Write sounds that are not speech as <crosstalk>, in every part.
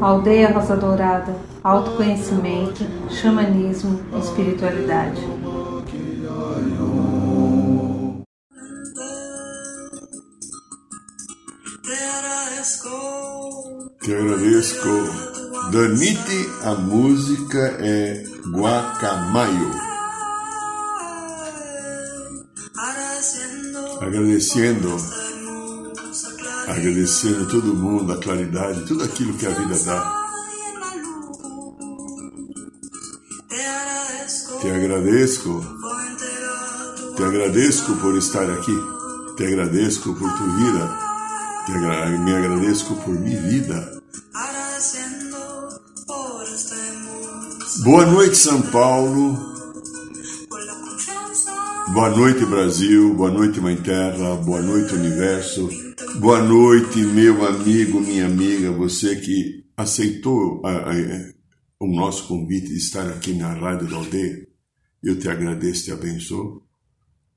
Aldeia Rosa Dourada, autoconhecimento, xamanismo, espiritualidade. Te agradeço. Danite, a música é Guacamayo. Agradecendo, agradecendo todo mundo, a claridade, tudo aquilo que a vida dá. Te agradeço, te agradeço por estar aqui, te agradeço por tua vida, te agra me agradeço por minha vida. Boa noite, São Paulo. Boa noite, Brasil. Boa noite, Mãe Terra. Boa noite, Universo. Boa noite, meu amigo, minha amiga, você que aceitou a, a, o nosso convite de estar aqui na Rádio da Aldeia. Eu te agradeço te abençoo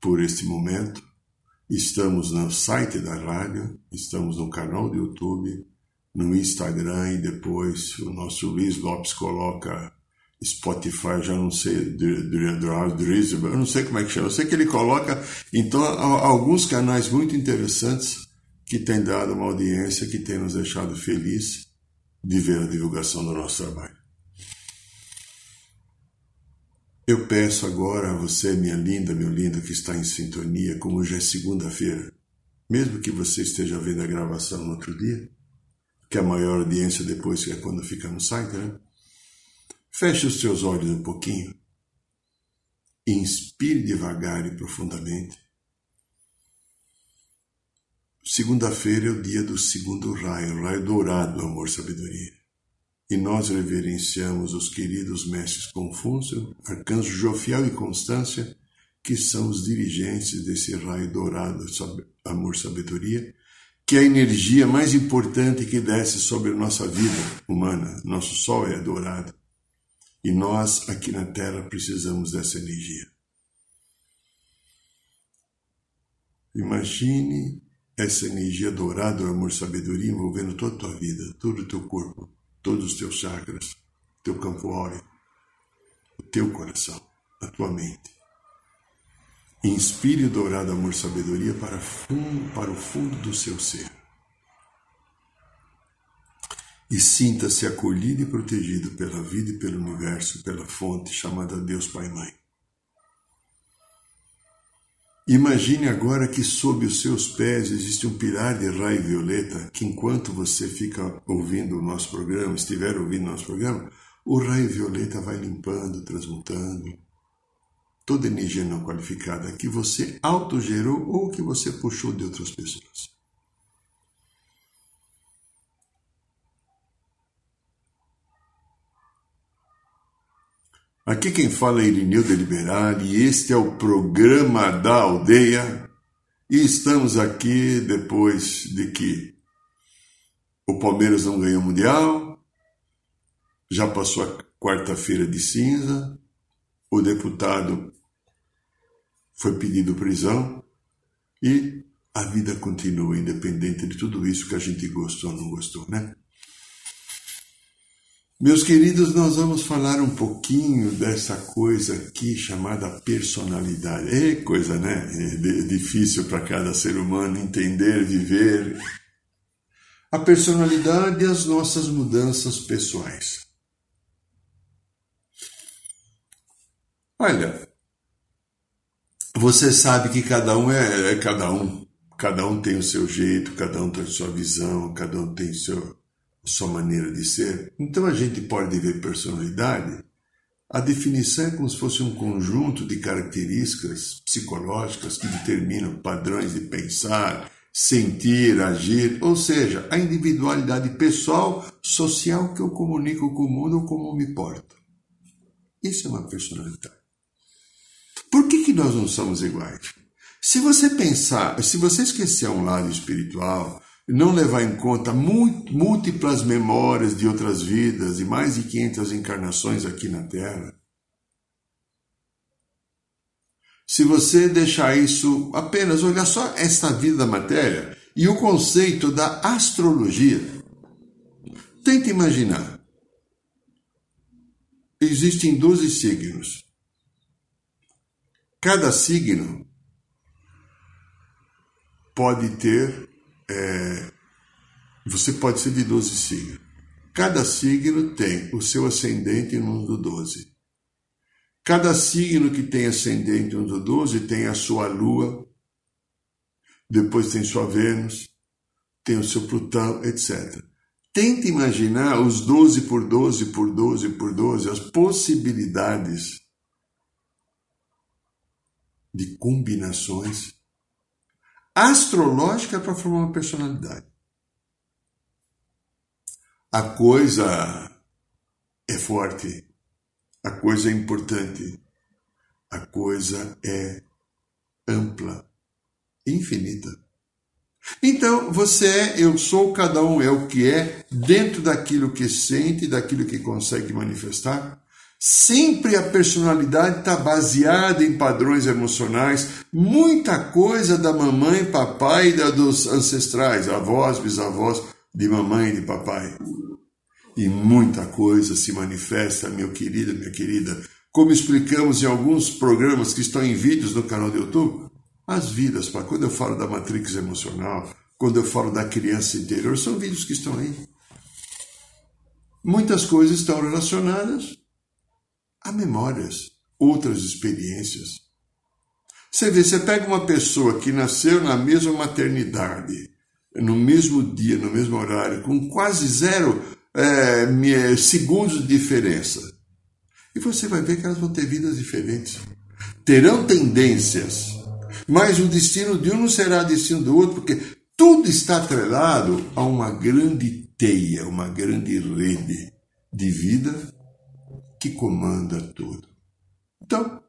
por este momento. Estamos no site da rádio, estamos no canal do YouTube, no Instagram e depois o nosso Luiz Lopes coloca Spotify, já não sei, eu não sei como é que chama, eu sei que ele coloca, então, alguns canais muito interessantes que têm dado uma audiência que tem nos deixado felizes de ver a divulgação do nosso trabalho. Eu peço agora a você, minha linda, meu lindo, que está em sintonia, como hoje é segunda-feira, mesmo que você esteja vendo a gravação no outro dia, que a maior audiência depois é quando fica no site, né? Feche os seus olhos um pouquinho. Inspire devagar e profundamente. Segunda-feira é o dia do segundo raio, o raio dourado do amor sabedoria. E nós reverenciamos os queridos mestres Confúcio, Arcanjo Jofiel e Constância, que são os dirigentes desse raio dourado amor sabedoria, que é a energia mais importante que desce sobre a nossa vida humana. Nosso sol é dourado. E nós, aqui na Terra, precisamos dessa energia. Imagine essa energia dourada, o amor, sabedoria envolvendo toda a tua vida, todo o teu corpo, todos os teus chakras, teu campo áureo, o teu coração, a tua mente. Inspire o dourado amor, sabedoria para, fundo, para o fundo do seu ser e sinta-se acolhido e protegido pela vida e pelo universo, pela fonte chamada Deus Pai e Mãe. Imagine agora que sob os seus pés existe um pilar de raio violeta que, enquanto você fica ouvindo o nosso programa, estiver ouvindo o nosso programa, o raio violeta vai limpando, transmutando toda energia não qualificada que você autogerou ou que você puxou de outras pessoas. Aqui quem fala é Irineu de Liberal e este é o programa da aldeia. E estamos aqui depois de que o Palmeiras não ganhou o Mundial, já passou a quarta-feira de cinza, o deputado foi pedido prisão e a vida continua independente de tudo isso que a gente gostou ou não gostou, né? Meus queridos, nós vamos falar um pouquinho dessa coisa aqui chamada personalidade. É coisa, né? É difícil para cada ser humano entender, viver. A personalidade e as nossas mudanças pessoais. Olha, você sabe que cada um é, é cada um. Cada um tem o seu jeito, cada um tem a sua visão, cada um tem o seu, sua maneira de ser. Então a gente pode ver personalidade. A definição é como se fosse um conjunto de características psicológicas que determinam padrões de pensar, sentir, agir, ou seja, a individualidade pessoal, social que eu comunico com o mundo ou como me porto. Isso é uma personalidade. Por que, que nós não somos iguais? Se você pensar, se você esquecer um lado espiritual, não levar em conta múltiplas memórias de outras vidas e mais de 500 encarnações aqui na Terra. Se você deixar isso apenas olhar só esta vida da matéria, e o conceito da astrologia. Tente imaginar. Existem 12 signos. Cada signo pode ter. É, você pode ser de 12 signos. Cada signo tem o seu ascendente no do 12. Cada signo que tem ascendente no do 12 tem a sua lua, depois tem sua Vênus, tem o seu Plutão, etc. Tente imaginar os 12 por 12 por 12 por 12, as possibilidades de combinações astrológicas para formar uma personalidade. A coisa é forte, a coisa é importante, a coisa é ampla, infinita. Então, você é, eu sou, cada um é o que é, dentro daquilo que sente, daquilo que consegue manifestar. Sempre a personalidade está baseada em padrões emocionais, muita coisa da mamãe, papai, da dos ancestrais, avós, bisavós, de mamãe e de papai. E muita coisa se manifesta, meu querido, minha querida, como explicamos em alguns programas que estão em vídeos no canal do YouTube, as vidas, para quando eu falo da matrix emocional, quando eu falo da criança interior, são vídeos que estão aí. Muitas coisas estão relacionadas a memórias, outras experiências. Você vê, você pega uma pessoa que nasceu na mesma maternidade, no mesmo dia, no mesmo horário, com quase zero é, segundos de diferença. E você vai ver que elas vão ter vidas diferentes. Terão tendências mas o destino de um não será destino do outro, porque tudo está atrelado a uma grande teia, uma grande rede de vida que comanda tudo. Então,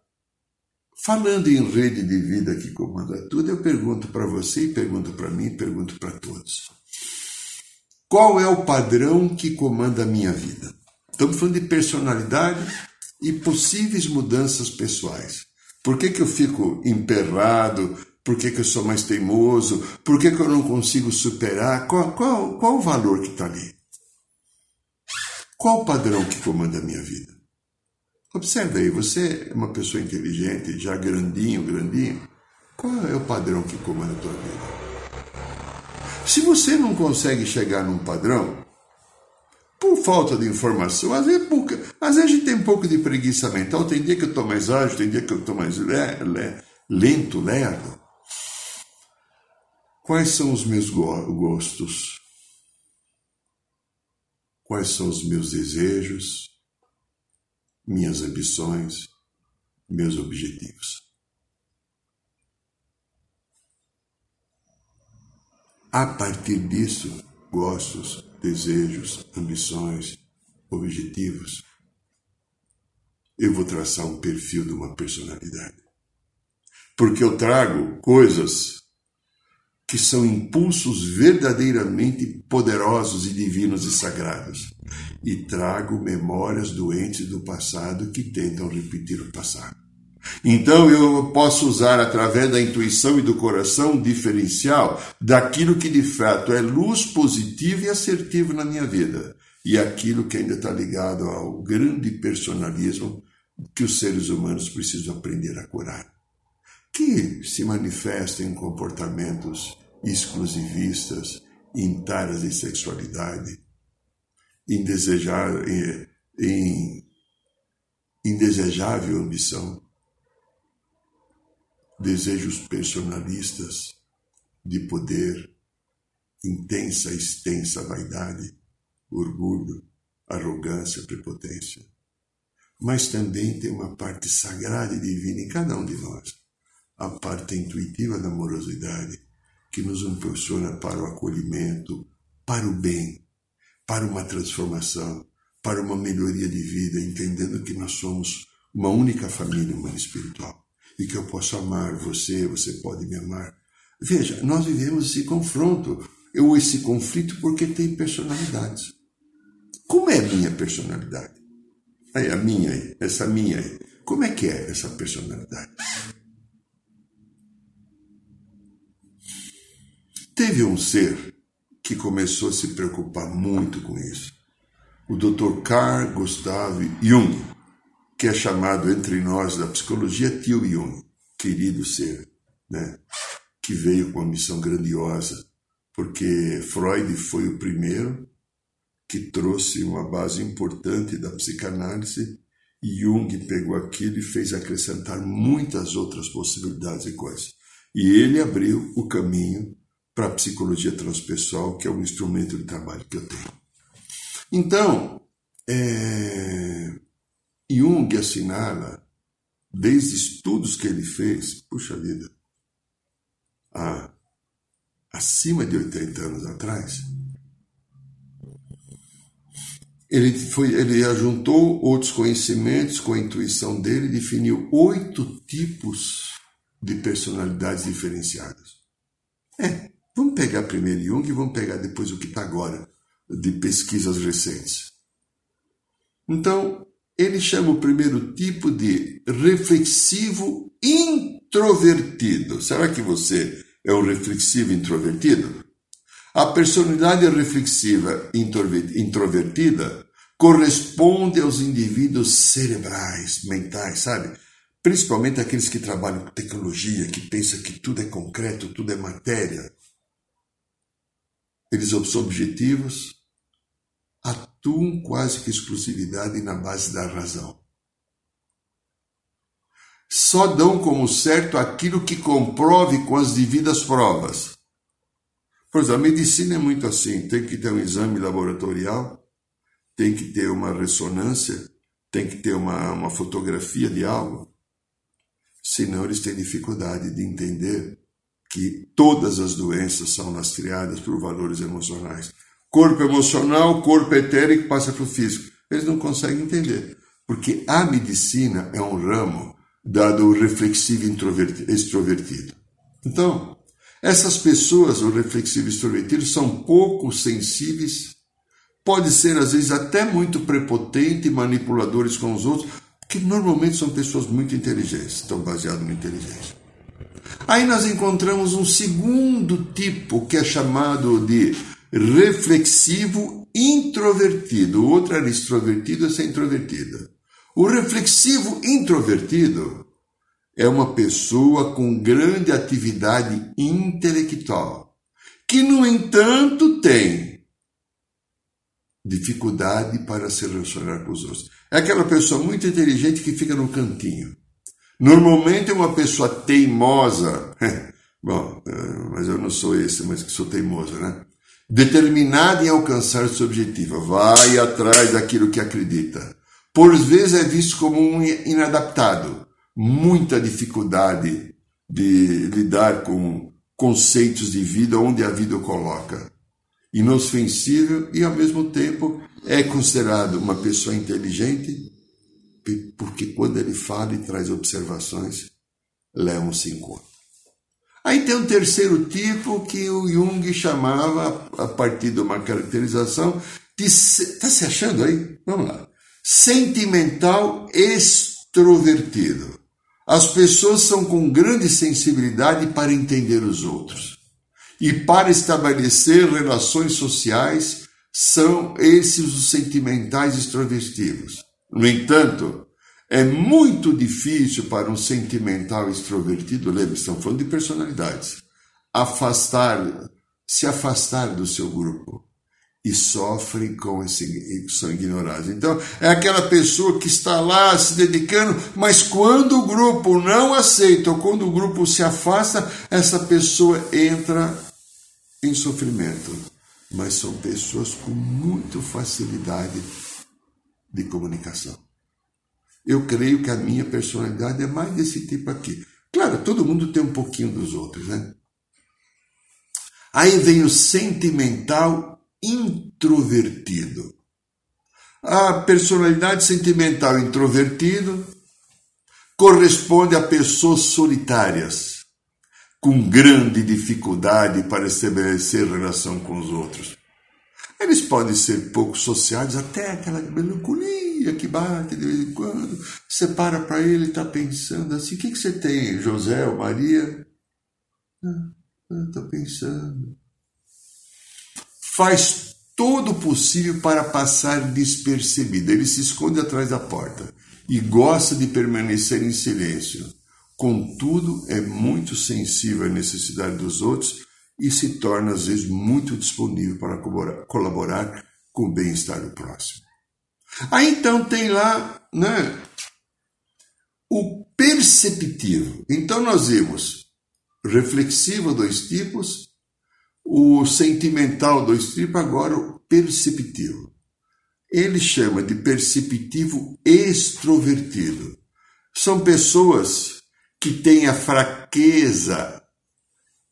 falando em rede de vida que comanda tudo, eu pergunto para você, pergunto para mim, pergunto para todos. Qual é o padrão que comanda a minha vida? Estamos falando de personalidade e possíveis mudanças pessoais. Por que, que eu fico emperrado? Por que, que eu sou mais teimoso? Por que, que eu não consigo superar? Qual, qual, qual o valor que está ali? Qual o padrão que comanda a minha vida? Observe aí, você é uma pessoa inteligente, já grandinho, grandinho. Qual é o padrão que comanda a tua vida? Se você não consegue chegar num padrão, por falta de informação, às vezes, às vezes a gente tem um pouco de preguiça mental, tem dia que eu estou mais ágil, tem dia que eu estou mais le, le, lento, lerdo. Quais são os meus gostos? Quais são os meus desejos, minhas ambições, meus objetivos? A partir disso, gostos, desejos, ambições, objetivos, eu vou traçar um perfil de uma personalidade. Porque eu trago coisas que são impulsos verdadeiramente poderosos e divinos e sagrados. E trago memórias doentes do passado que tentam repetir o passado. Então eu posso usar através da intuição e do coração um diferencial daquilo que de fato é luz positiva e assertivo na minha vida e aquilo que ainda está ligado ao grande personalismo que os seres humanos precisam aprender a curar, que se manifesta em comportamentos exclusivistas, em de sexualidade, em, desejar, em, em indesejável ambição desejos personalistas de poder, intensa, extensa vaidade, orgulho, arrogância, prepotência. Mas também tem uma parte sagrada e divina em cada um de nós, a parte intuitiva da amorosidade, que nos impulsiona para o acolhimento, para o bem, para uma transformação, para uma melhoria de vida, entendendo que nós somos uma única família humana espiritual e que eu posso amar você, você pode me amar. Veja, nós vivemos esse confronto, ou esse conflito, porque tem personalidades. Como é a minha personalidade? Aí, a minha aí, essa minha aí. Como é que é essa personalidade? Teve um ser que começou a se preocupar muito com isso. O Dr. Carl Gustav Jung, que é chamado entre nós da psicologia tio Jung, querido ser, né? que veio com uma missão grandiosa, porque Freud foi o primeiro que trouxe uma base importante da psicanálise e Jung pegou aquilo e fez acrescentar muitas outras possibilidades e coisas. E ele abriu o caminho para a psicologia transpessoal, que é um instrumento de trabalho que eu tenho. Então, é, Jung assinala, desde estudos que ele fez, puxa vida, há acima de 80 anos atrás, ele, foi, ele ajuntou outros conhecimentos com a intuição dele e definiu oito tipos de personalidades diferenciadas. É, vamos pegar primeiro Jung e vamos pegar depois o que está agora de pesquisas recentes. Então, ele chama o primeiro tipo de reflexivo introvertido. Será que você é um reflexivo introvertido? A personalidade reflexiva introvertida corresponde aos indivíduos cerebrais, mentais, sabe? Principalmente aqueles que trabalham com tecnologia, que pensam que tudo é concreto, tudo é matéria. Eles são objetivos, atuam quase que exclusividade na base da razão. Só dão como certo aquilo que comprove com as devidas provas. Por exemplo, a medicina é muito assim: tem que ter um exame laboratorial, tem que ter uma ressonância, tem que ter uma, uma fotografia de algo. Senão eles têm dificuldade de entender que todas as doenças são lastreadas por valores emocionais. Corpo emocional, corpo etérico passa para o físico. Eles não conseguem entender, porque a medicina é um ramo dado reflexivo extrovertido. Então, essas pessoas, o reflexivo extrovertido, são pouco sensíveis, pode ser às vezes até muito prepotente e manipuladores com os outros, porque normalmente são pessoas muito inteligentes, estão baseados na inteligência. Aí nós encontramos um segundo tipo que é chamado de reflexivo introvertido. O outro era extrovertido, esse é introvertida. O reflexivo introvertido é uma pessoa com grande atividade intelectual, que, no entanto, tem dificuldade para se relacionar com os outros. É aquela pessoa muito inteligente que fica no cantinho. Normalmente é uma pessoa teimosa. <laughs> Bom, eh, mas eu não sou esse, mas que sou teimoso, né? Determinada em alcançar seu objetivo, vai atrás daquilo que acredita. Por vezes é visto como um inadaptado, muita dificuldade de lidar com conceitos de vida onde a vida o coloca. Inofensível e, ao mesmo tempo, é considerado uma pessoa inteligente, porque quando ele fala e traz observações, levam-se em conta. Aí tem um terceiro tipo que o Jung chamava, a partir de uma caracterização, de. Está se achando aí? Vamos lá. Sentimental extrovertido. As pessoas são com grande sensibilidade para entender os outros. E para estabelecer relações sociais, são esses os sentimentais extrovertidos. No entanto, é muito difícil para um sentimental extrovertido, lembre estamos falando de personalidades, afastar, se afastar do seu grupo e sofrem com esse, são ignorados. Então, é aquela pessoa que está lá se dedicando, mas quando o grupo não aceita, ou quando o grupo se afasta, essa pessoa entra em sofrimento. Mas são pessoas com muita facilidade de comunicação. Eu creio que a minha personalidade é mais desse tipo aqui. Claro, todo mundo tem um pouquinho dos outros, né? Aí vem o sentimental introvertido. A personalidade sentimental introvertido corresponde a pessoas solitárias, com grande dificuldade para estabelecer relação com os outros. Eles podem ser pouco sociais, até aquela melancolia que bate de vez em quando. Você para para ele e está pensando assim: o que, que você tem, José ou Maria? Ah, estou pensando. faz todo o possível para passar despercebido. Ele se esconde atrás da porta e gosta de permanecer em silêncio. Contudo, é muito sensível à necessidade dos outros e se torna, às vezes, muito disponível para colaborar com o bem-estar do próximo. Aí então tem lá né, o perceptivo. Então nós vimos reflexivo, dois tipos, o sentimental, dois tipos, agora o perceptivo. Ele chama de perceptivo extrovertido. São pessoas que têm a fraqueza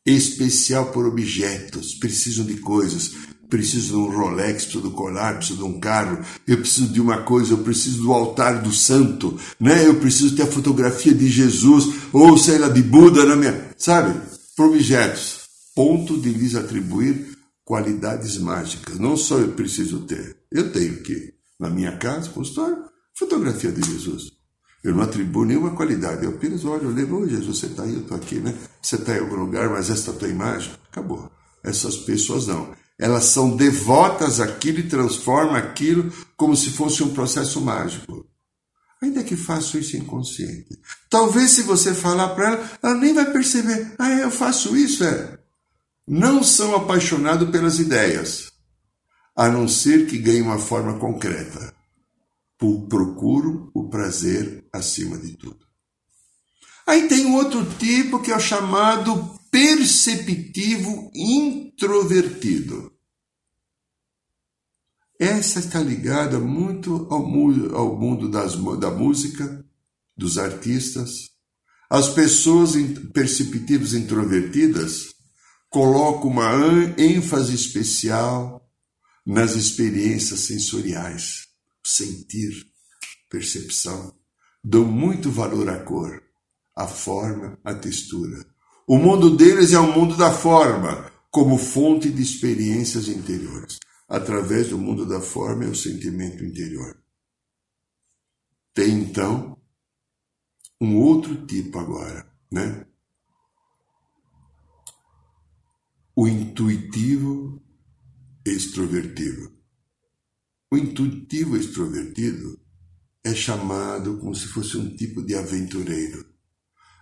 especial por objetos, precisam de coisas, preciso de um Rolex, preciso do colar, preciso de um carro, eu preciso de uma coisa, eu preciso do altar do santo, né? Eu preciso ter a fotografia de Jesus, ou sei lá, de Buda na minha. Sabe? Por objetos. Ponto de lhes atribuir qualidades mágicas. Não só eu preciso ter. Eu tenho aqui, na minha casa, consultório, fotografia de Jesus. Eu não atribuo nenhuma qualidade. Eu apenas olho, eu lembro, oh, Jesus, você está aí, eu estou aqui, né? Você está em algum lugar, mas esta é tua imagem? Acabou. Essas pessoas não. Elas são devotas àquilo e transformam aquilo como se fosse um processo mágico. Ainda que faço isso inconsciente. Talvez se você falar para ela, ela nem vai perceber. Ah, eu faço isso, é. Não são apaixonados pelas ideias, a não ser que ganhem uma forma concreta. Procuro o prazer acima de tudo. Aí tem outro tipo que é o chamado perceptivo introvertido. Essa está ligada muito ao, ao mundo das, da música, dos artistas. As pessoas perceptivas introvertidas colocam uma ênfase especial nas experiências sensoriais, sentir, percepção. Dão muito valor à cor, à forma, à textura. O mundo deles é o mundo da forma, como fonte de experiências interiores. Através do mundo da forma é o sentimento interior. Tem então um outro tipo agora, né? O intuitivo extrovertido. O intuitivo extrovertido é chamado como se fosse um tipo de aventureiro.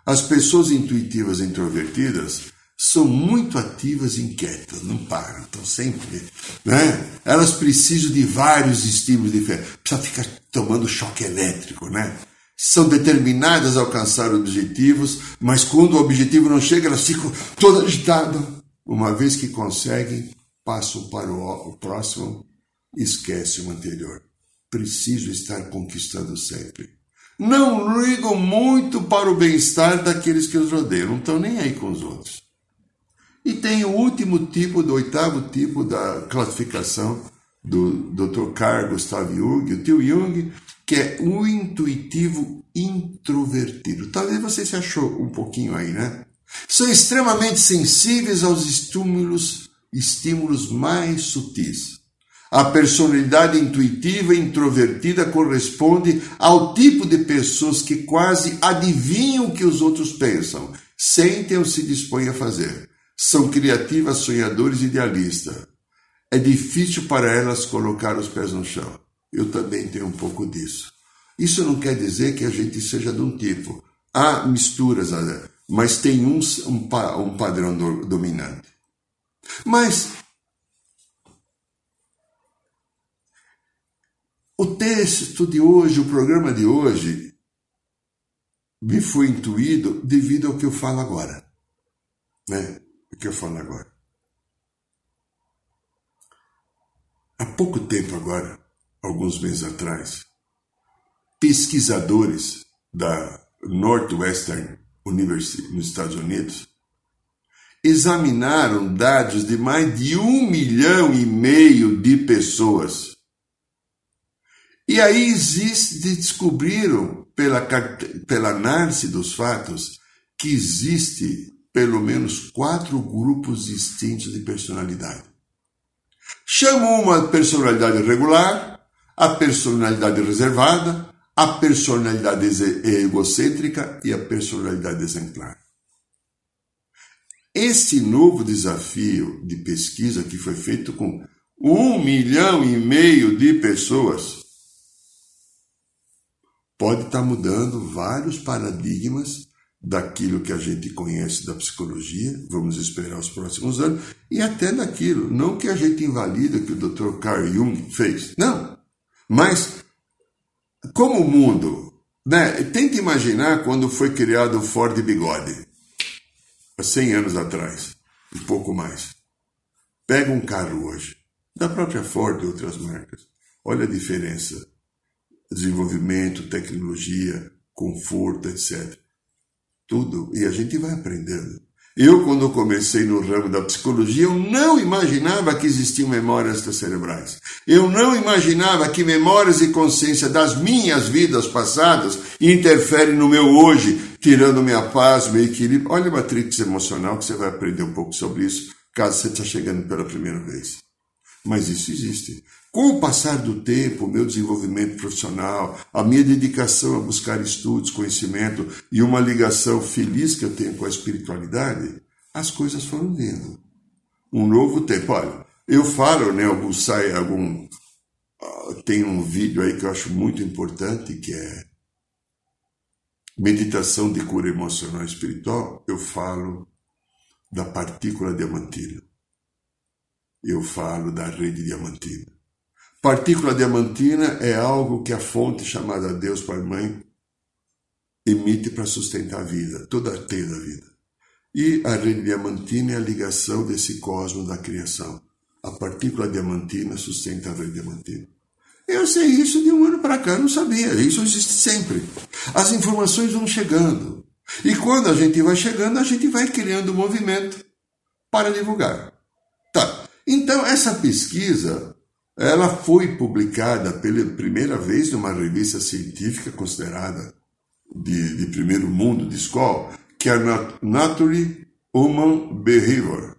As pessoas intuitivas introvertidas são muito ativas e inquietas, não param, estão sempre. Né? Elas precisam de vários estímulos diferentes. Precisa ficar tomando choque elétrico, né? São determinadas a alcançar objetivos, mas quando o objetivo não chega, elas ficam todas agitadas. Uma vez que conseguem, passam para o próximo, esquecem o anterior. Preciso estar conquistando sempre não ligam muito para o bem-estar daqueles que os rodeiam, não estão nem aí com os outros. E tem o último tipo, do oitavo tipo da classificação do Dr. Carl Gustav Jung, o tio Jung, que é o intuitivo introvertido. Talvez você se achou um pouquinho aí, né? São extremamente sensíveis aos estímulos, estímulos mais sutis. A personalidade intuitiva e introvertida corresponde ao tipo de pessoas que quase adivinham o que os outros pensam, sentem ou se dispõem a fazer. São criativas, sonhadoras e idealistas. É difícil para elas colocar os pés no chão. Eu também tenho um pouco disso. Isso não quer dizer que a gente seja de um tipo. Há misturas, mas tem um, um, um padrão dominante. Mas O texto de hoje, o programa de hoje, me foi intuído devido ao que eu falo agora. Né? O que eu falo agora. Há pouco tempo agora, alguns meses atrás, pesquisadores da Northwestern University nos Estados Unidos examinaram dados de mais de um milhão e meio de pessoas e aí existe, descobriram pela, pela análise dos fatos que existe pelo menos quatro grupos distintos de personalidade. Chamam uma personalidade regular, a personalidade reservada, a personalidade egocêntrica e a personalidade exemplar. Esse novo desafio de pesquisa que foi feito com um milhão e meio de pessoas, pode estar mudando vários paradigmas daquilo que a gente conhece da psicologia, vamos esperar os próximos anos, e até daquilo, não que a gente invalida que o Dr. Carl Jung fez, não, mas como o mundo, né, tenta imaginar quando foi criado o Ford Bigode, há 100 anos atrás, um pouco mais. Pega um carro hoje, da própria Ford e outras marcas, olha a diferença, desenvolvimento, tecnologia, conforto, etc tudo e a gente vai aprendendo. Eu, quando comecei no ramo da psicologia, eu não imaginava que existiam memórias cerebrais. Eu não imaginava que memórias e consciência das minhas vidas passadas interferem no meu hoje, tirando minha paz, meu equilíbrio. Olha a matrix emocional que você vai aprender um pouco sobre isso, caso você esteja chegando pela primeira vez. Mas isso existe. Com o passar do tempo, o meu desenvolvimento profissional, a minha dedicação a buscar estudos, conhecimento e uma ligação feliz que eu tenho com a espiritualidade, as coisas foram vindo. Um novo tempo. Olha, eu falo, né, algum sai, algum uh, tem um vídeo aí que eu acho muito importante que é meditação de cura emocional e espiritual. Eu falo da partícula diamantina. Eu falo da rede diamantina. Partícula diamantina é algo que a fonte chamada Deus Pai Mãe emite para sustentar a vida, toda a teia da vida. E a rede diamantina é a ligação desse cosmos da criação. A partícula diamantina sustenta a rede diamantina. Eu sei isso de um ano para cá, não sabia. Isso existe sempre. As informações vão chegando. E quando a gente vai chegando, a gente vai criando um movimento para divulgar. Tá. Então, essa pesquisa ela foi publicada pela primeira vez numa revista científica considerada de, de primeiro mundo, de escola, que é a Nature Human Behavior.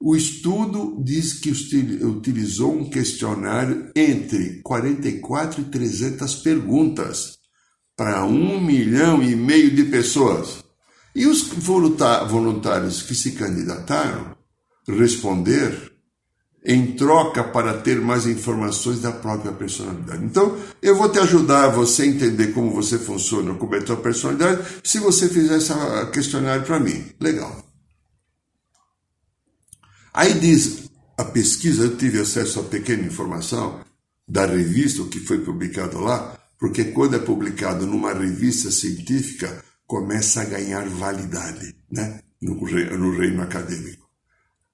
O estudo diz que utilizou um questionário entre 44 e 300 perguntas para um milhão e meio de pessoas. E os voluntários que se candidataram responder em troca para ter mais informações da própria personalidade. Então, eu vou te ajudar você a entender como você funciona, como é a tua personalidade, se você fizer esse questionário para mim. Legal. Aí diz a pesquisa, eu tive acesso a pequena informação da revista, o que foi publicado lá, porque quando é publicado numa revista científica, começa a ganhar validade né? no, no reino acadêmico.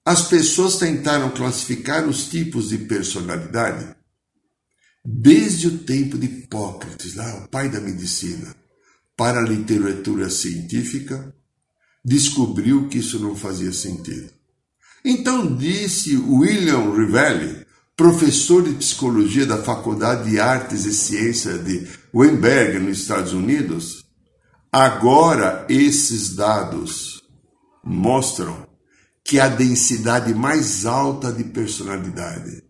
As pessoas tentaram classificar os tipos de personalidade desde o tempo de Hipócrates, lá, o pai da medicina, para a literatura científica, descobriu que isso não fazia sentido. Então disse William Rivelli, professor de psicologia da Faculdade de Artes e Ciências de Weinberg, nos Estados Unidos, agora esses dados mostram que a densidade mais alta de personalidade.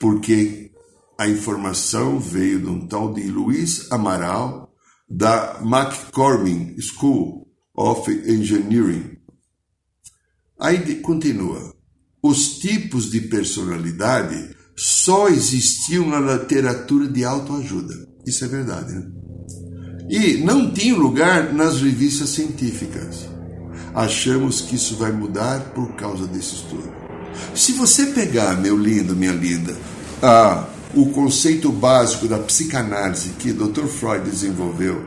Porque a informação veio de um tal de Luiz Amaral, da McCormick School of Engineering. Aí continua. Os tipos de personalidade só existiam na literatura de autoajuda. Isso é verdade, né? E não tinham lugar nas revistas científicas achamos que isso vai mudar por causa desse estudo. Se você pegar, meu lindo, minha linda, ah, o conceito básico da psicanálise que Dr. Freud desenvolveu,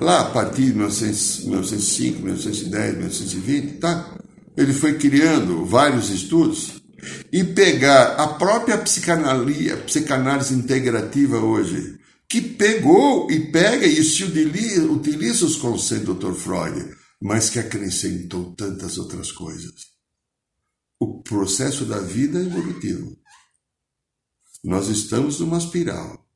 lá a partir de 1905, 1910, 1920, tá? Ele foi criando vários estudos e pegar a própria psicanálise, psicanálise integrativa hoje, que pegou e pega e se utiliza, utiliza os conceitos do Dr. Freud mas que acrescentou tantas outras coisas. O processo da vida é evolutivo. Nós estamos numa espiral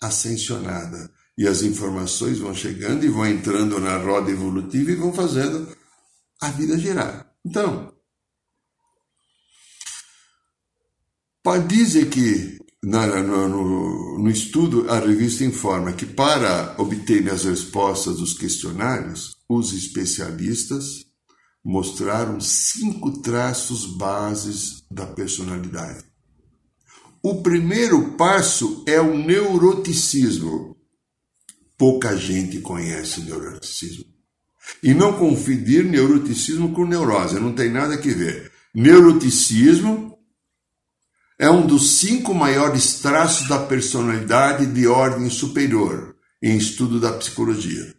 ascensionada e as informações vão chegando e vão entrando na roda evolutiva e vão fazendo a vida girar. Então, dizer que no, no, no, estudo, a revista informa que para obter as respostas dos questionários, os especialistas mostraram cinco traços bases da personalidade. O primeiro passo é o neuroticismo. Pouca gente conhece neuroticismo. E não confundir neuroticismo com neurose, não tem nada que ver. Neuroticismo é um dos cinco maiores traços da personalidade de ordem superior em estudo da psicologia.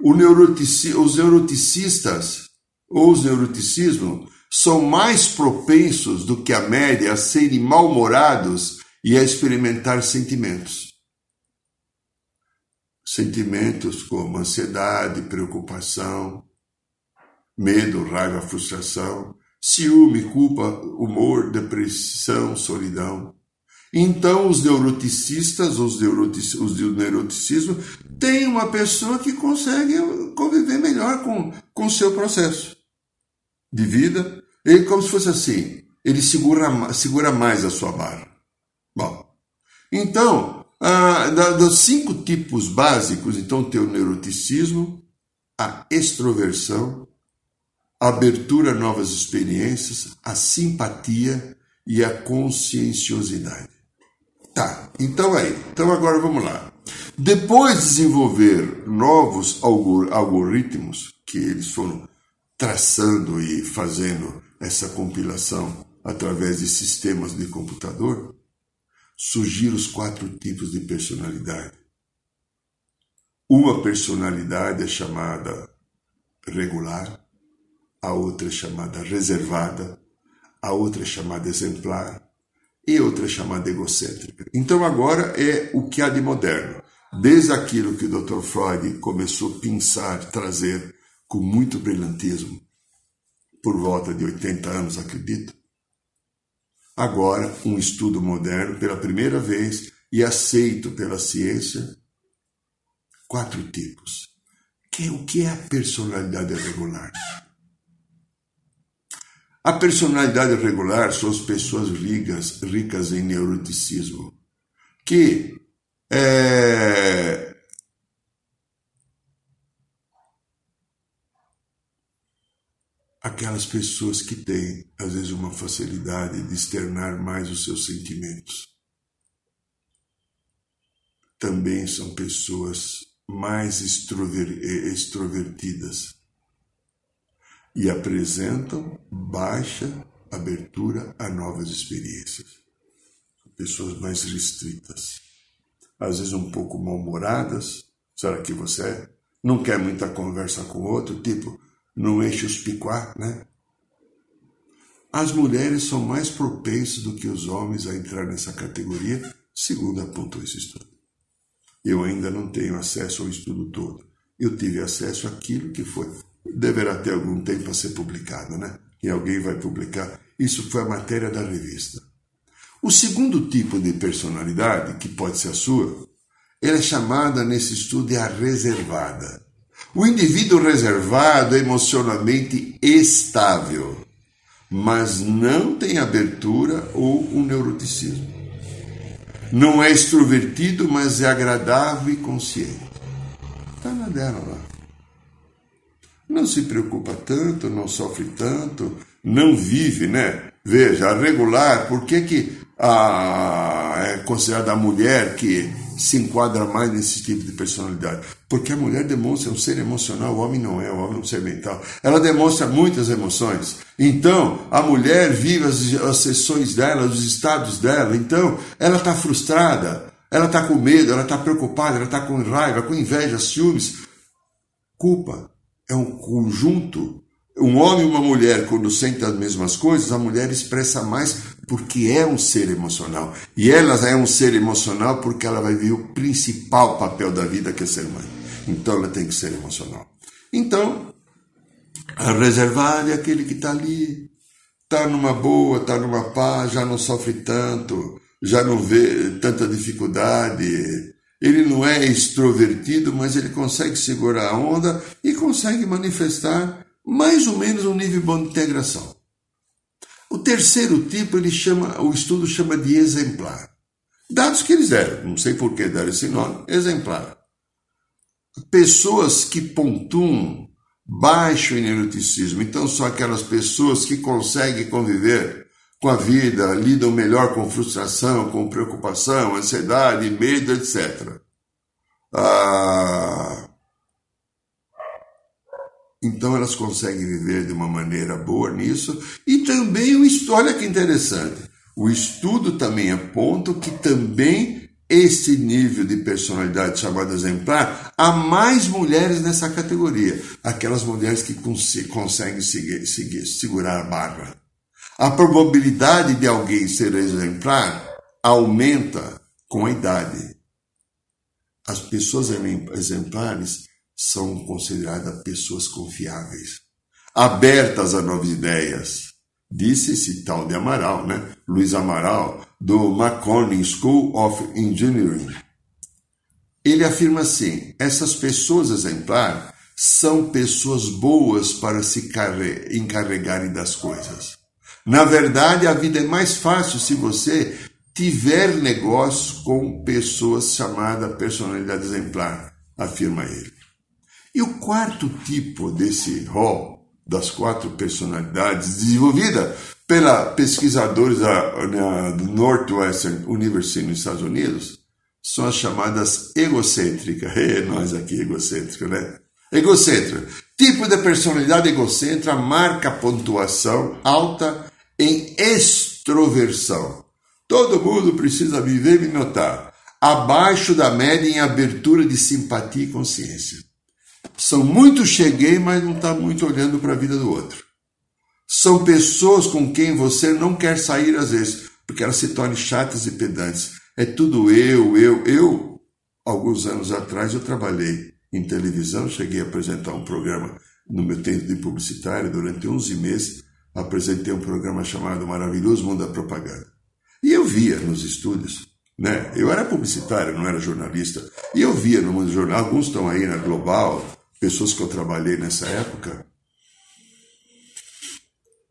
Neurotici os neuroticistas ou os neuroticismo são mais propensos do que a média a serem mal-humorados e a experimentar sentimentos. Sentimentos como ansiedade, preocupação, medo, raiva, frustração, ciúme, culpa, humor, depressão, solidão. Então, os neuroticistas, os, neurotic, os do neuroticismo, têm uma pessoa que consegue conviver melhor com o seu processo de vida. Ele, como se fosse assim, ele segura, segura mais a sua barra. Bom, então, ah, dos cinco tipos básicos, então tem o neuroticismo, a extroversão, a abertura a novas experiências, a simpatia e a conscienciosidade. Tá, então aí, então agora vamos lá. Depois de desenvolver novos algoritmos, que eles foram traçando e fazendo essa compilação através de sistemas de computador, surgiram os quatro tipos de personalidade. Uma personalidade é chamada regular, a outra é chamada reservada, a outra é chamada exemplar, e outra chamada egocêntrica. Então agora é o que há de moderno. Desde aquilo que o Dr. Freud começou a pensar, trazer com muito brilhantismo, por volta de 80 anos, acredito. Agora, um estudo moderno, pela primeira vez, e aceito pela ciência, quatro tipos. Que, o que é a personalidade regular? A personalidade regular são as pessoas ricas, ricas em neuroticismo, que é, aquelas pessoas que têm, às vezes, uma facilidade de externar mais os seus sentimentos. Também são pessoas mais extrovertidas e apresentam baixa abertura a novas experiências. Pessoas mais restritas, às vezes um pouco mal-humoradas. Será que você é? Não quer muita conversa com outro, tipo, não enche os picuá, né? As mulheres são mais propensas do que os homens a entrar nessa categoria, segundo apontou esse estudo. Eu ainda não tenho acesso ao estudo todo. Eu tive acesso àquilo que foi deverá ter algum tempo a ser publicado, né? E alguém vai publicar. Isso foi a matéria da revista. O segundo tipo de personalidade, que pode ser a sua, ela é chamada nesse estudo de a reservada. O indivíduo reservado é emocionalmente estável, mas não tem abertura ou um neuroticismo. Não é extrovertido, mas é agradável e consciente. Está na dela lá não se preocupa tanto, não sofre tanto, não vive, né? Veja, a regular, por que, que a, é considerada a mulher que se enquadra mais nesse tipo de personalidade? Porque a mulher demonstra um ser emocional, o homem não é, o homem é um ser mental. Ela demonstra muitas emoções. Então, a mulher vive as, as sessões dela, os estados dela. Então, ela está frustrada, ela está com medo, ela está preocupada, ela está com raiva, com inveja, ciúmes, culpa é um conjunto. Um homem e uma mulher, quando sentem as mesmas coisas, a mulher expressa mais porque é um ser emocional. E ela é um ser emocional porque ela vai ver o principal papel da vida, que é ser mãe. Então ela tem que ser emocional. Então, a reservada é aquele que está ali, está numa boa, está numa paz, já não sofre tanto, já não vê tanta dificuldade, ele não é extrovertido, mas ele consegue segurar a onda e consegue manifestar mais ou menos um nível bom de integração. O terceiro tipo ele chama, o estudo chama de exemplar. Dados que eles deram, não sei por que deram esse nome, exemplar. Pessoas que pontuam baixo em neuroticismo. Então, são aquelas pessoas que conseguem conviver com a vida, lidam melhor com frustração, com preocupação, ansiedade, medo, etc. Ah, então elas conseguem viver de uma maneira boa nisso. E também o estudo, olha que interessante, o estudo também aponta que também esse nível de personalidade chamado exemplar, há mais mulheres nessa categoria. Aquelas mulheres que cons conseguem seguir, seguir, segurar a barra. A probabilidade de alguém ser exemplar aumenta com a idade. As pessoas exemplares são consideradas pessoas confiáveis, abertas a novas ideias. Disse esse tal de Amaral, né? Luiz Amaral, do McCormick School of Engineering. Ele afirma assim: essas pessoas exemplares são pessoas boas para se encarregarem das coisas. Na verdade, a vida é mais fácil se você tiver negócios com pessoas chamadas personalidade exemplar, afirma ele. E o quarto tipo desse rol das quatro personalidades desenvolvida pela pesquisadores da, na, do Northwestern University nos Estados Unidos são as chamadas egocêntricas. <laughs> É, nós aqui egocêntricos, né? Egocêntrica. Tipo de personalidade egocêntrica marca pontuação alta em extroversão. Todo mundo precisa viver e me notar. Abaixo da média em abertura de simpatia e consciência. São muito cheguei, mas não está muito olhando para a vida do outro. São pessoas com quem você não quer sair às vezes, porque elas se tornam chatas e pedantes. É tudo eu, eu, eu. Alguns anos atrás eu trabalhei em televisão, cheguei a apresentar um programa no meu tempo de publicitário durante 11 meses apresentei um programa chamado Maravilhoso Mundo da Propaganda. E eu via nos estúdios, né? Eu era publicitário, não era jornalista, e eu via no mundo do jornal, alguns estão aí na Global, pessoas que eu trabalhei nessa época,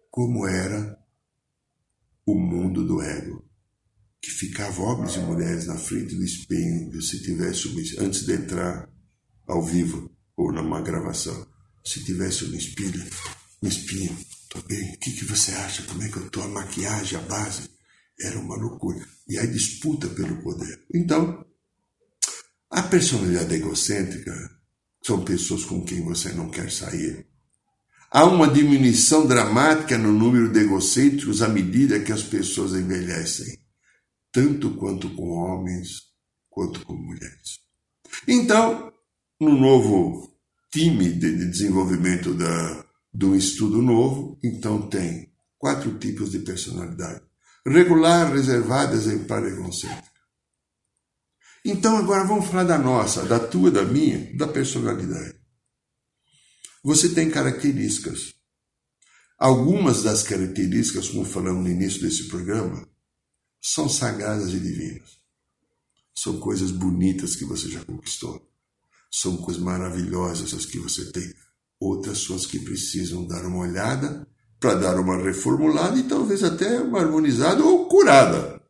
como era o mundo do ego. Que ficavam homens e mulheres na frente do espelho, se tivesse, antes de entrar ao vivo ou numa gravação, se tivesse um espelho, um espinho Tô bem, o que, que você acha? Como é que eu tô? A maquiagem, a base. Era uma loucura. E aí disputa pelo poder. Então, a personalidade egocêntrica são pessoas com quem você não quer sair. Há uma diminuição dramática no número de egocêntricos à medida que as pessoas envelhecem, tanto quanto com homens quanto com mulheres. Então, no novo time de desenvolvimento da de um estudo novo, então tem quatro tipos de personalidade: regular, reservada, exemplar e egocêntrica. Então agora vamos falar da nossa, da tua, da minha, da personalidade. Você tem características. Algumas das características, como falamos no início desse programa, são sagradas e divinas. São coisas bonitas que você já conquistou. São coisas maravilhosas as que você tem outras pessoas que precisam dar uma olhada para dar uma reformulada e talvez até uma harmonizada ou curada.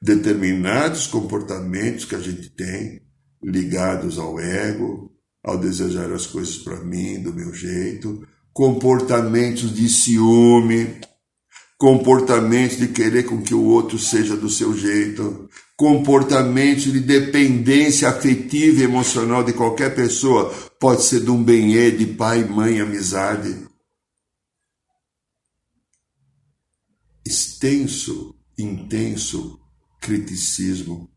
Determinados comportamentos que a gente tem ligados ao ego, ao desejar as coisas para mim, do meu jeito, comportamentos de ciúme, comportamentos de querer com que o outro seja do seu jeito, comportamentos de dependência afetiva e emocional de qualquer pessoa, pode ser de um benê, de pai, mãe, amizade. Extenso, intenso criticismo,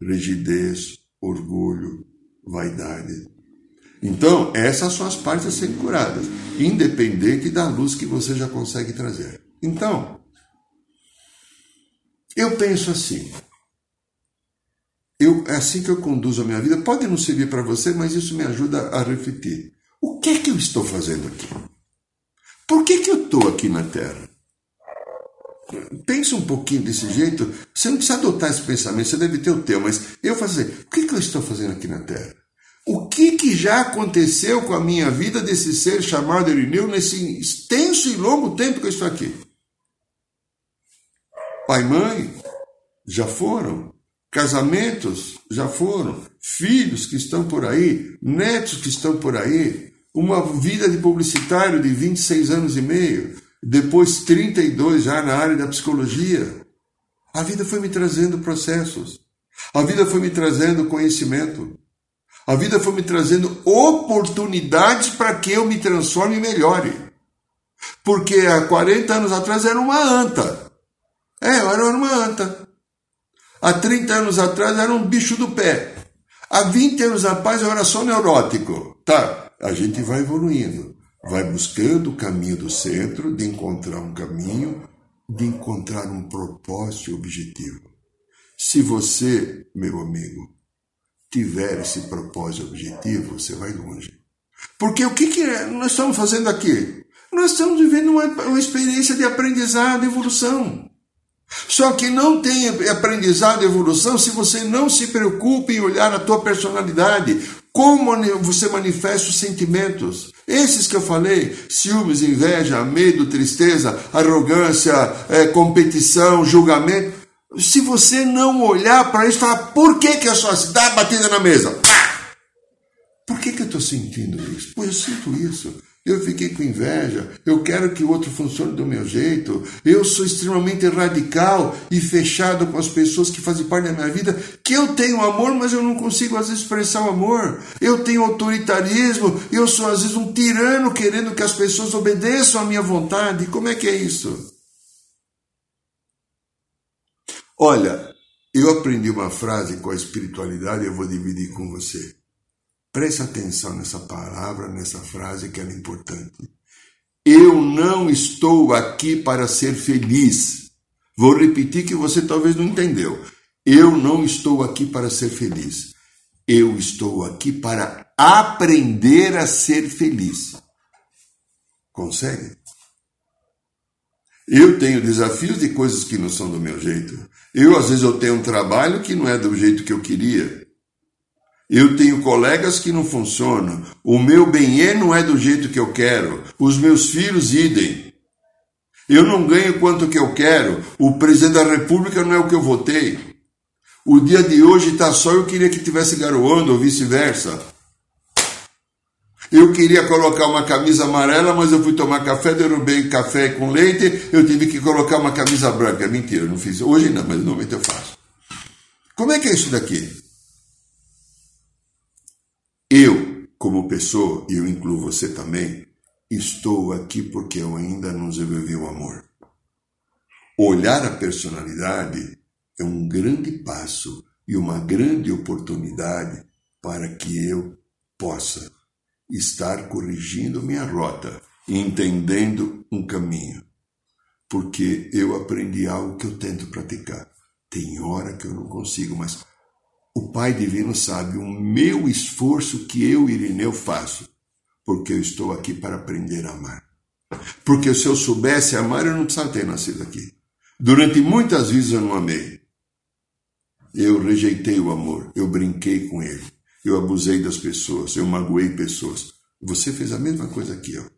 rigidez, orgulho, vaidade. Então, essas são as partes a serem curadas, independente da luz que você já consegue trazer. Então, eu penso assim. Eu, é assim que eu conduzo a minha vida. Pode não servir para você, mas isso me ajuda a refletir. O que é que eu estou fazendo aqui? Por que, que eu estou aqui na Terra? Pensa um pouquinho desse jeito. Você não precisa adotar esse pensamento, você deve ter o teu, mas eu fazer. Assim, o que, que eu estou fazendo aqui na Terra? O que, que já aconteceu com a minha vida desse ser chamado Irineu nesse extenso e longo tempo que eu estou aqui? Pai e mãe já foram, casamentos já foram, filhos que estão por aí, netos que estão por aí, uma vida de publicitário de 26 anos e meio, depois 32 já na área da psicologia. A vida foi me trazendo processos. A vida foi me trazendo conhecimento. A vida foi me trazendo oportunidades para que eu me transforme e melhore. Porque há 40 anos atrás era uma anta. É, eu era uma anta. Há 30 anos atrás era um bicho do pé. Há 20 anos atrás eu era só neurótico. Tá, a gente vai evoluindo. Vai buscando o caminho do centro, de encontrar um caminho, de encontrar um propósito e objetivo. Se você, meu amigo, tiver esse propósito e objetivo, você vai longe. Porque o que, que nós estamos fazendo aqui? Nós estamos vivendo uma, uma experiência de aprendizado, evolução. Só que não tem aprendizado e evolução se você não se preocupa em olhar a tua personalidade, como você manifesta os sentimentos. Esses que eu falei, ciúmes, inveja, medo, tristeza, arrogância, é, competição, julgamento. Se você não olhar para isso, falar, por que, que a sua dá batida na mesa? Por que, que eu estou sentindo isso? Pois eu sinto isso. Eu fiquei com inveja, eu quero que o outro funcione do meu jeito. Eu sou extremamente radical e fechado com as pessoas que fazem parte da minha vida, que eu tenho amor, mas eu não consigo às vezes expressar o amor. Eu tenho autoritarismo, eu sou às vezes um tirano querendo que as pessoas obedeçam à minha vontade. Como é que é isso? Olha, eu aprendi uma frase com a espiritualidade e eu vou dividir com você. Preste atenção nessa palavra, nessa frase que é importante. Eu não estou aqui para ser feliz. Vou repetir que você talvez não entendeu. Eu não estou aqui para ser feliz. Eu estou aqui para aprender a ser feliz. Consegue? Eu tenho desafios de coisas que não são do meu jeito. Eu, às vezes, eu tenho um trabalho que não é do jeito que eu queria. Eu tenho colegas que não funcionam. O meu bem não é do jeito que eu quero. Os meus filhos idem. Eu não ganho quanto que eu quero. O presidente da República não é o que eu votei. O dia de hoje está só eu queria que tivesse garoando ou vice-versa. Eu queria colocar uma camisa amarela, mas eu fui tomar café, derrubei café com leite, eu tive que colocar uma camisa branca. Mentira, não fiz. Hoje não, mas normalmente eu faço. Como é que é isso daqui? Eu, como pessoa, e eu incluo você também, estou aqui porque eu ainda não desenvolvi o amor. Olhar a personalidade é um grande passo e uma grande oportunidade para que eu possa estar corrigindo minha rota entendendo um caminho. Porque eu aprendi algo que eu tento praticar. Tem hora que eu não consigo, mas o Pai Divino sabe o meu esforço que eu, Irineu, faço, porque eu estou aqui para aprender a amar. Porque se eu soubesse amar, eu não precisava ter nascido aqui. Durante muitas vezes eu não amei. Eu rejeitei o amor, eu brinquei com ele, eu abusei das pessoas, eu magoei pessoas. Você fez a mesma coisa que eu.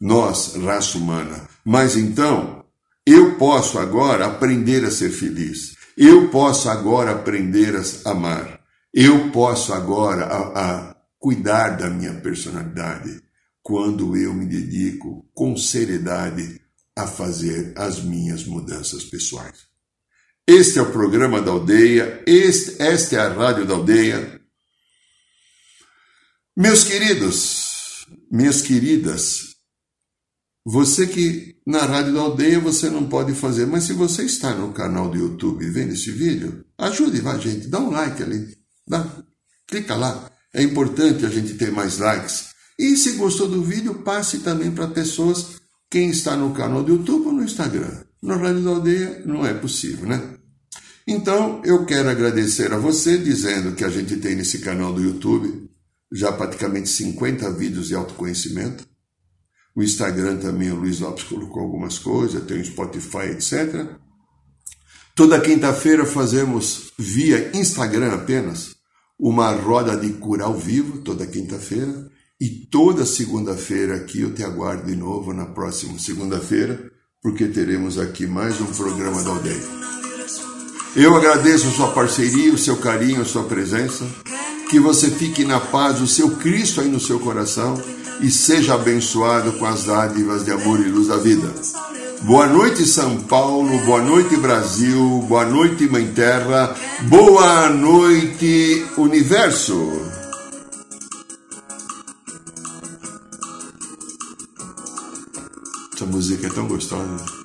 Nós, raça humana. Mas então, eu posso agora aprender a ser feliz. Eu posso agora aprender a amar. Eu posso agora a, a cuidar da minha personalidade quando eu me dedico com seriedade a fazer as minhas mudanças pessoais. Este é o programa da aldeia, este, esta é a rádio da aldeia. Meus queridos, minhas queridas, você que na Rádio da Aldeia você não pode fazer, mas se você está no canal do YouTube vendo esse vídeo, ajude lá, gente, dá um like ali, dá, clica lá. É importante a gente ter mais likes. E se gostou do vídeo, passe também para pessoas, quem está no canal do YouTube ou no Instagram. Na Rádio da Aldeia não é possível, né? Então, eu quero agradecer a você, dizendo que a gente tem nesse canal do YouTube já praticamente 50 vídeos de autoconhecimento o Instagram também, o Luiz Lopes colocou algumas coisas, tem o Spotify, etc. Toda quinta-feira fazemos via Instagram apenas uma roda de cura ao vivo, toda quinta-feira. E toda segunda-feira aqui eu te aguardo de novo na próxima segunda-feira, porque teremos aqui mais um programa da aldeia. Eu agradeço a sua parceria, o seu carinho, a sua presença. Que você fique na paz, o seu Cristo aí no seu coração e seja abençoado com as dádivas de amor e luz da vida. Boa noite, São Paulo. Boa noite, Brasil. Boa noite, Mãe Terra. Boa noite, Universo. Essa música é tão gostosa.